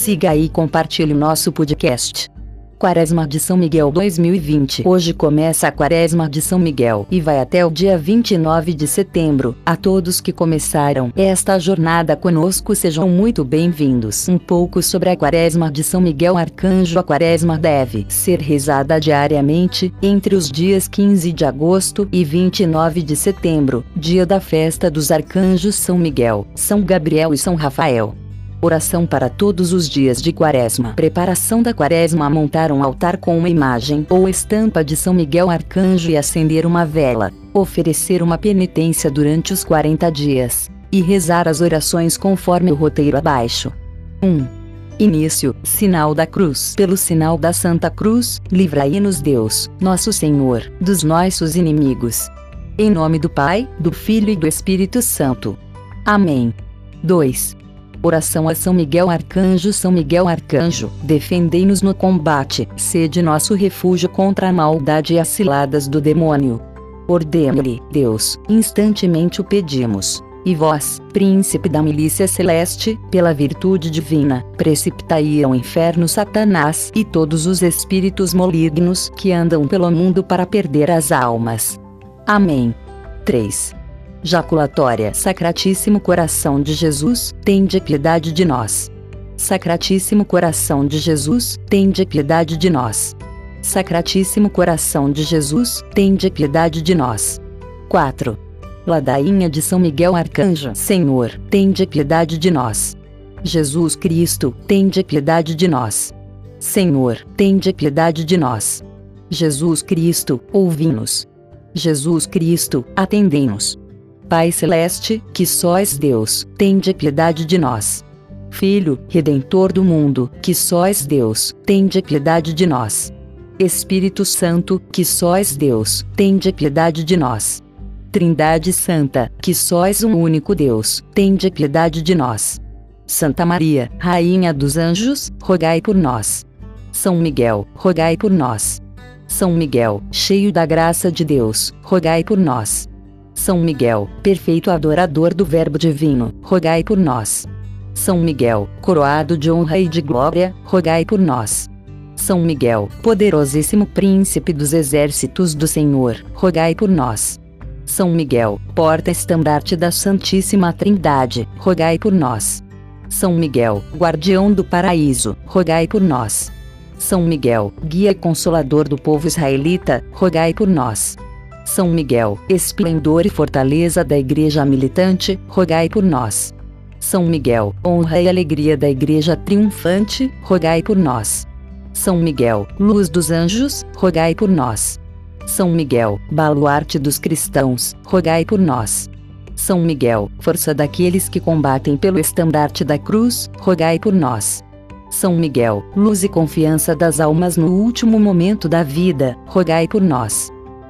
siga e compartilhe o nosso podcast. Quaresma de São Miguel 2020. Hoje começa a Quaresma de São Miguel e vai até o dia 29 de setembro. A todos que começaram esta jornada conosco sejam muito bem-vindos. Um pouco sobre a Quaresma de São Miguel Arcanjo. A Quaresma deve ser rezada diariamente entre os dias 15 de agosto e 29 de setembro, dia da festa dos arcanjos São Miguel, São Gabriel e São Rafael. Oração para todos os dias de Quaresma. Preparação da Quaresma: montar um altar com uma imagem ou estampa de São Miguel Arcanjo e acender uma vela. Oferecer uma penitência durante os 40 dias. E rezar as orações conforme o roteiro abaixo. 1. Início: Sinal da Cruz. Pelo sinal da Santa Cruz, livrai-nos Deus, nosso Senhor, dos nossos inimigos. Em nome do Pai, do Filho e do Espírito Santo. Amém. 2. Oração a São Miguel Arcanjo São Miguel Arcanjo, defendei-nos no combate, sede nosso refúgio contra a maldade e as ciladas do demônio. Ordene-lhe, Deus, instantemente o pedimos. E vós, príncipe da milícia celeste, pela virtude divina, precipitai ao inferno Satanás e todos os espíritos malignos que andam pelo mundo para perder as almas. Amém. 3. Jaculatória Sacratíssimo Coração de Jesus, tende piedade de nós. Sacratíssimo Coração de Jesus, tende piedade de nós. Sacratíssimo Coração de Jesus, tende piedade de nós. 4. Ladainha de São Miguel Arcanjo, Senhor, tende piedade de nós. Jesus Cristo, tende piedade de nós. Senhor, tende piedade de nós. Jesus Cristo, ouvi-nos. Jesus Cristo, atendei-nos. Pai Celeste, que sóis Deus, tende piedade de nós. Filho, Redentor do mundo, que sóis Deus, tende piedade de nós. Espírito Santo, que sóis Deus, tende piedade de nós. Trindade Santa, que sóis um único Deus, tende piedade de nós. Santa Maria, Rainha dos Anjos, rogai por nós. São Miguel, rogai por nós. São Miguel, cheio da graça de Deus, rogai por nós. São Miguel, perfeito adorador do Verbo Divino, rogai por nós. São Miguel, coroado de honra e de glória, rogai por nós. São Miguel, poderosíssimo príncipe dos exércitos do Senhor, rogai por nós. São Miguel, porta-estandarte da Santíssima Trindade, rogai por nós. São Miguel, guardião do paraíso, rogai por nós. São Miguel, guia e consolador do povo israelita, rogai por nós. São Miguel, esplendor e fortaleza da Igreja militante, rogai por nós. São Miguel, honra e alegria da Igreja triunfante, rogai por nós. São Miguel, luz dos anjos, rogai por nós. São Miguel, baluarte dos cristãos, rogai por nós. São Miguel, força daqueles que combatem pelo estandarte da cruz, rogai por nós. São Miguel, luz e confiança das almas no último momento da vida, rogai por nós.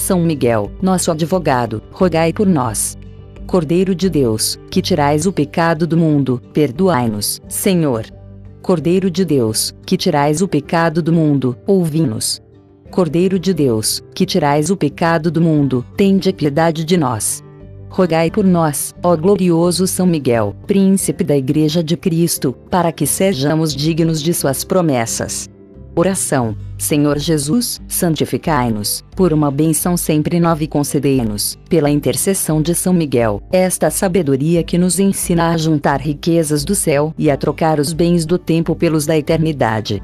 São Miguel, nosso advogado, rogai por nós. Cordeiro de Deus, que tirais o pecado do mundo, perdoai-nos, Senhor. Cordeiro de Deus, que tirais o pecado do mundo, ouvi-nos. Cordeiro de Deus, que tirais o pecado do mundo, tende piedade de nós. Rogai por nós, ó glorioso São Miguel, príncipe da Igreja de Cristo, para que sejamos dignos de suas promessas. Oração. Senhor Jesus, santificai-nos, por uma benção sempre nova e concedei-nos, pela intercessão de São Miguel, esta sabedoria que nos ensina a juntar riquezas do céu e a trocar os bens do tempo pelos da eternidade.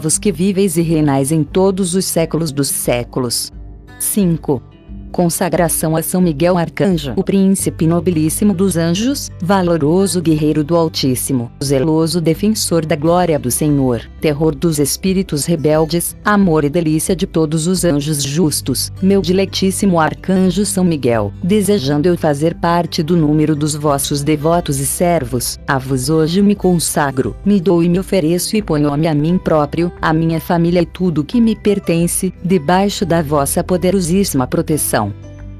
Vos que viveis e reinais em todos os séculos dos séculos. 5. Consagração a São Miguel Arcanjo, o príncipe nobilíssimo dos anjos, valoroso guerreiro do Altíssimo, zeloso defensor da glória do Senhor, terror dos espíritos rebeldes, amor e delícia de todos os anjos justos, meu diletíssimo arcanjo São Miguel, desejando eu fazer parte do número dos vossos devotos e servos, a vos hoje me consagro, me dou e me ofereço e ponho-me a mim próprio, a minha família e tudo que me pertence, debaixo da vossa poderosíssima proteção.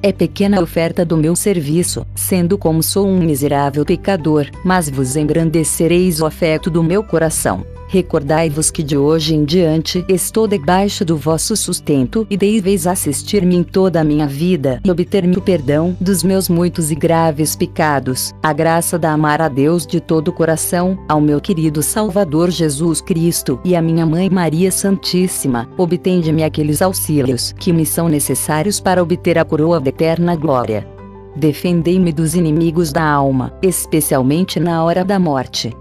É pequena a oferta do meu serviço, sendo como sou um miserável pecador, mas vos engrandecereis o afeto do meu coração. Recordai-vos que de hoje em diante estou debaixo do vosso sustento e deveis assistir-me em toda a minha vida e obter-me o perdão dos meus muitos e graves pecados, a graça da amar a Deus de todo o coração, ao meu querido Salvador Jesus Cristo e à minha Mãe Maria Santíssima, obtende-me aqueles auxílios que me são necessários para obter a coroa da eterna glória. Defendei-me dos inimigos da alma, especialmente na hora da morte.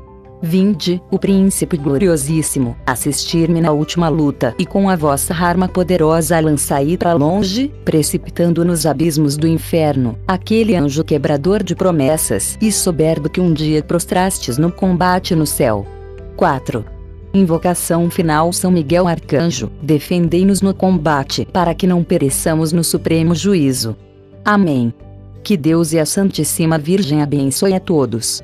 Vinde, o príncipe gloriosíssimo, assistir-me na última luta e com a vossa arma poderosa lançai para longe, precipitando nos abismos do inferno, aquele anjo quebrador de promessas e soberbo que um dia prostrastes no combate no céu. 4. Invocação final São Miguel Arcanjo, defendei-nos no combate para que não pereçamos no supremo juízo. Amém. Que Deus e a Santíssima Virgem abençoe a todos.